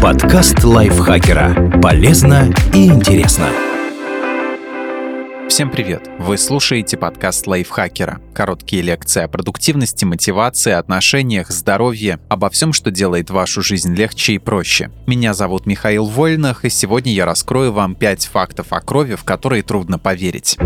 Подкаст лайфхакера. Полезно и интересно. Всем привет! Вы слушаете подкаст лайфхакера. Короткие лекции о продуктивности, мотивации, отношениях, здоровье, обо всем, что делает вашу жизнь легче и проще. Меня зовут Михаил Вольнах, и сегодня я раскрою вам 5 фактов о крови, в которые трудно поверить.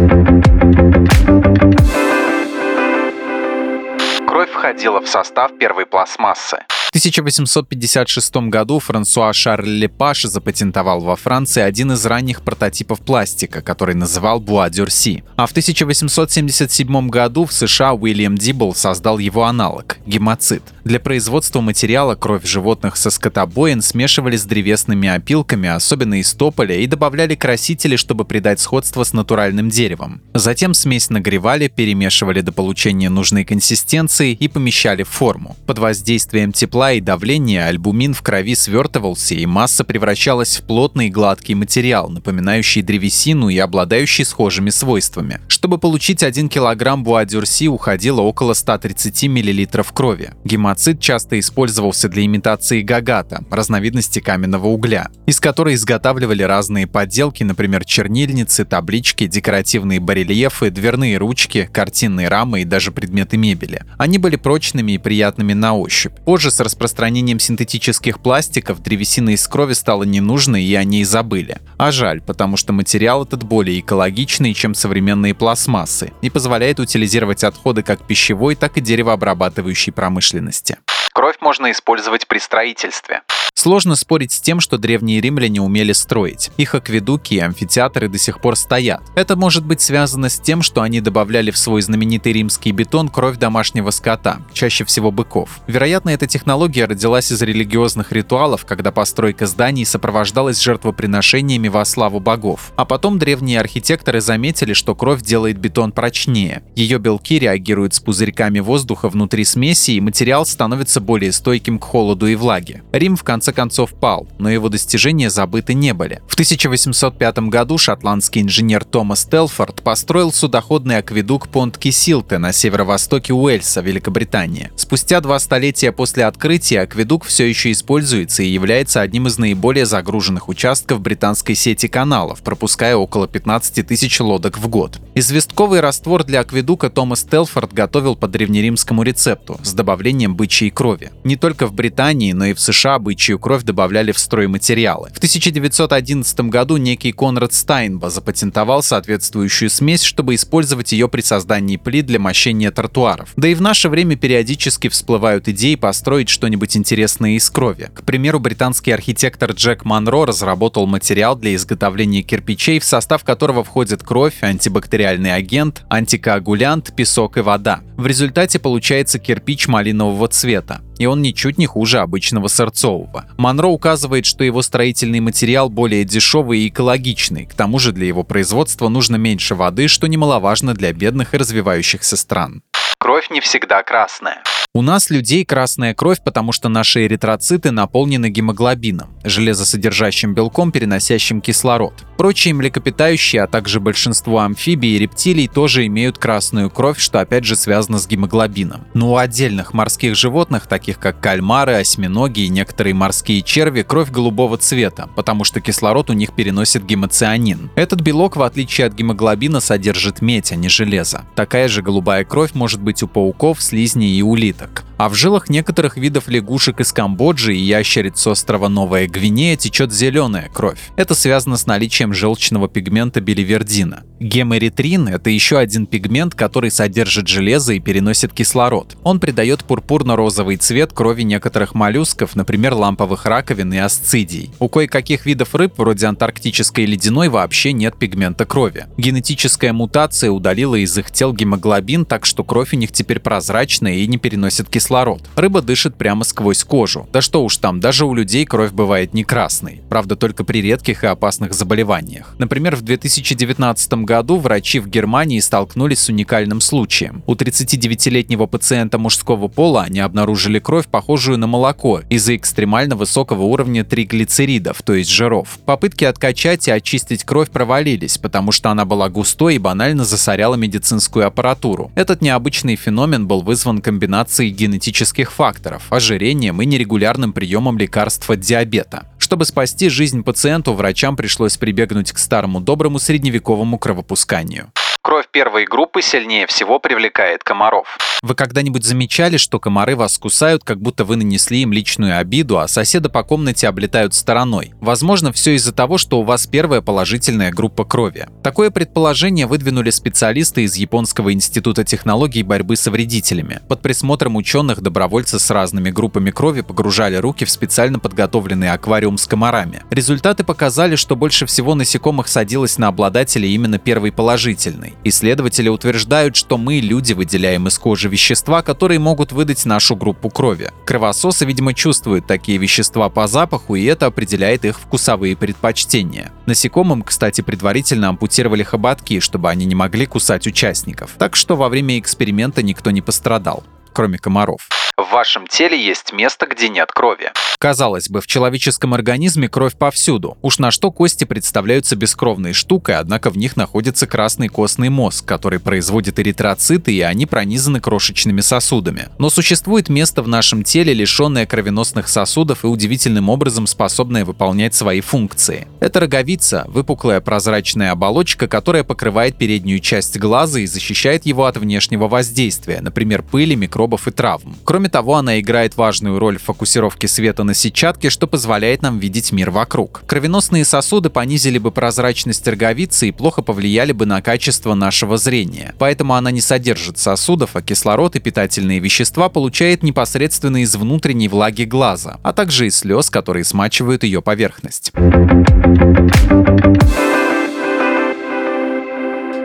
Кровь входила в состав первой пластмассы. В 1856 году Франсуа Шарль Лепаш запатентовал во Франции один из ранних прототипов пластика, который называл буа-дюрси. А в 1877 году в США Уильям Дибл создал его аналог – гемоцит. Для производства материала кровь животных со скотобоин смешивали с древесными опилками, особенно из тополя, и добавляли красители, чтобы придать сходство с натуральным деревом. Затем смесь нагревали, перемешивали до получения нужной консистенции и помещали в форму. Под воздействием тепла тепла и давления альбумин в крови свертывался, и масса превращалась в плотный и гладкий материал, напоминающий древесину и обладающий схожими свойствами. Чтобы получить 1 килограмм буадюрси, уходило около 130 мл крови. Гемоцит часто использовался для имитации гагата, разновидности каменного угля, из которой изготавливали разные подделки, например, чернильницы, таблички, декоративные барельефы, дверные ручки, картинные рамы и даже предметы мебели. Они были прочными и приятными на ощупь. Позже с распространением синтетических пластиков древесина из крови стала ненужной и о ней забыли. А жаль, потому что материал этот более экологичный, чем современные пластмассы и позволяет утилизировать отходы как пищевой, так и деревообрабатывающей промышленности. Кровь можно использовать при строительстве. Сложно спорить с тем, что древние римляне умели строить. Их акведуки и амфитеатры до сих пор стоят. Это может быть связано с тем, что они добавляли в свой знаменитый римский бетон кровь домашнего скота, чаще всего быков. Вероятно, эта технология родилась из религиозных ритуалов, когда постройка зданий сопровождалась жертвоприношениями во славу богов. А потом древние архитекторы заметили, что кровь делает бетон прочнее. Ее белки реагируют с пузырьками воздуха внутри смеси, и материал становится более стойким к холоду и влаге. Рим в конце концов пал, но его достижения забыты не были. В 1805 году шотландский инженер Томас Телфорд построил судоходный акведук Понт-Кисилте на северо-востоке Уэльса, Великобритания. Спустя два столетия после открытия акведук все еще используется и является одним из наиболее загруженных участков британской сети каналов, пропуская около 15 тысяч лодок в год. Известковый раствор для акведука Томас Телфорд готовил по древнеримскому рецепту с добавлением бычьей крови. Не только в Британии, но и в США бычью кровь добавляли в стройматериалы. В 1911 году некий Конрад Стайнба запатентовал соответствующую смесь, чтобы использовать ее при создании плит для мощения тротуаров. Да и в наше время периодически всплывают идеи построить что-нибудь интересное из крови. К примеру, британский архитектор Джек Монро разработал материал для изготовления кирпичей, в состав которого входит кровь, антибактериальный агент, антикоагулянт, песок и вода. В результате получается кирпич малинового цвета и он ничуть не хуже обычного сырцового. Монро указывает, что его строительный материал более дешевый и экологичный, к тому же для его производства нужно меньше воды, что немаловажно для бедных и развивающихся стран. Кровь не всегда красная. У нас людей красная кровь, потому что наши эритроциты наполнены гемоглобином, железосодержащим белком, переносящим кислород. Прочие млекопитающие, а также большинство амфибий и рептилий тоже имеют красную кровь, что опять же связано с гемоглобином. Но у отдельных морских животных, таких как кальмары, осьминоги и некоторые морские черви, кровь голубого цвета, потому что кислород у них переносит гемоцианин. Этот белок, в отличие от гемоглобина, содержит медь, а не железо. Такая же голубая кровь может быть у пауков, слизней и улиток. А в жилах некоторых видов лягушек из Камбоджи и ящериц с острова Новая Гвинея течет зеленая кровь. Это связано с наличием желчного пигмента биливердина. Геморитрин – это еще один пигмент, который содержит железо и переносит кислород. Он придает пурпурно-розовый цвет крови некоторых моллюсков, например, ламповых раковин и асцидий. У кое-каких видов рыб, вроде антарктической ледяной, вообще нет пигмента крови. Генетическая мутация удалила из их тел гемоглобин, так что кровь у них теперь прозрачная и не переносит кислород. Рыба дышит прямо сквозь кожу. Да что уж там, даже у людей кровь бывает не красной. Правда, только при редких и опасных заболеваниях. Например, в 2019 году врачи в Германии столкнулись с уникальным случаем. У 39-летнего пациента мужского пола они обнаружили кровь, похожую на молоко, из-за экстремально высокого уровня триглицеридов, то есть жиров. Попытки откачать и очистить кровь провалились, потому что она была густой и банально засоряла медицинскую аппаратуру. Этот необычный феномен был вызван комбинацией генетических генетических факторов, ожирением и нерегулярным приемом лекарств от диабета. Чтобы спасти жизнь пациенту, врачам пришлось прибегнуть к старому доброму средневековому кровопусканию. Кровь первой группы сильнее всего привлекает комаров. Вы когда-нибудь замечали, что комары вас кусают, как будто вы нанесли им личную обиду, а соседа по комнате облетают стороной? Возможно, все из-за того, что у вас первая положительная группа крови. Такое предположение выдвинули специалисты из Японского института технологий борьбы с вредителями. Под присмотром ученых добровольцы с разными группами крови погружали руки в специально подготовленный аквариум с комарами. Результаты показали, что больше всего насекомых садилось на обладателя именно первой положительной. Исследователи утверждают, что мы, люди, выделяем из кожи вещества, которые могут выдать нашу группу крови. Кровососы, видимо, чувствуют такие вещества по запаху, и это определяет их вкусовые предпочтения. Насекомым, кстати, предварительно ампутировали хоботки, чтобы они не могли кусать участников. Так что во время эксперимента никто не пострадал, кроме комаров. В вашем теле есть место, где нет крови. Казалось бы, в человеческом организме кровь повсюду. Уж на что кости представляются бескровной штукой, однако в них находится красный костный мозг, который производит эритроциты, и они пронизаны крошечными сосудами. Но существует место в нашем теле, лишенное кровеносных сосудов и удивительным образом способное выполнять свои функции. Это роговица, выпуклая прозрачная оболочка, которая покрывает переднюю часть глаза и защищает его от внешнего воздействия, например, пыли, микробов и травм. Кроме того, она играет важную роль в фокусировке света на сетчатке, что позволяет нам видеть мир вокруг. Кровеносные сосуды понизили бы прозрачность роговицы и плохо повлияли бы на качество нашего зрения. Поэтому она не содержит сосудов, а кислород и питательные вещества получает непосредственно из внутренней влаги глаза, а также из слез, которые смачивают ее поверхность.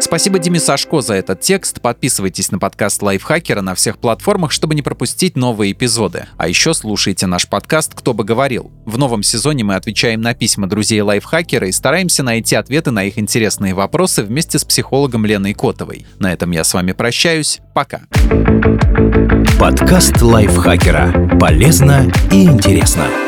Спасибо Диме Сашко за этот текст. Подписывайтесь на подкаст Лайфхакера на всех платформах, чтобы не пропустить новые эпизоды. А еще слушайте наш подкаст «Кто бы говорил». В новом сезоне мы отвечаем на письма друзей Лайфхакера и стараемся найти ответы на их интересные вопросы вместе с психологом Леной Котовой. На этом я с вами прощаюсь. Пока. Подкаст Лайфхакера. Полезно и интересно.